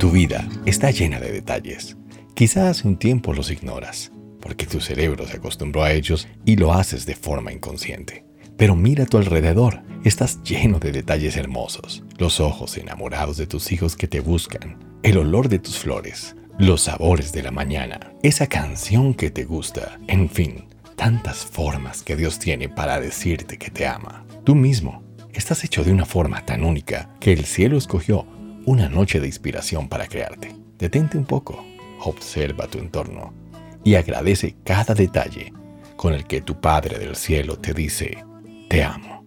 Tu vida está llena de detalles. Quizás hace un tiempo los ignoras, porque tu cerebro se acostumbró a ellos y lo haces de forma inconsciente. Pero mira a tu alrededor, estás lleno de detalles hermosos, los ojos enamorados de tus hijos que te buscan, el olor de tus flores, los sabores de la mañana, esa canción que te gusta, en fin, tantas formas que Dios tiene para decirte que te ama. Tú mismo estás hecho de una forma tan única que el cielo escogió una noche de inspiración para crearte. Detente un poco, observa tu entorno y agradece cada detalle con el que tu Padre del Cielo te dice, te amo.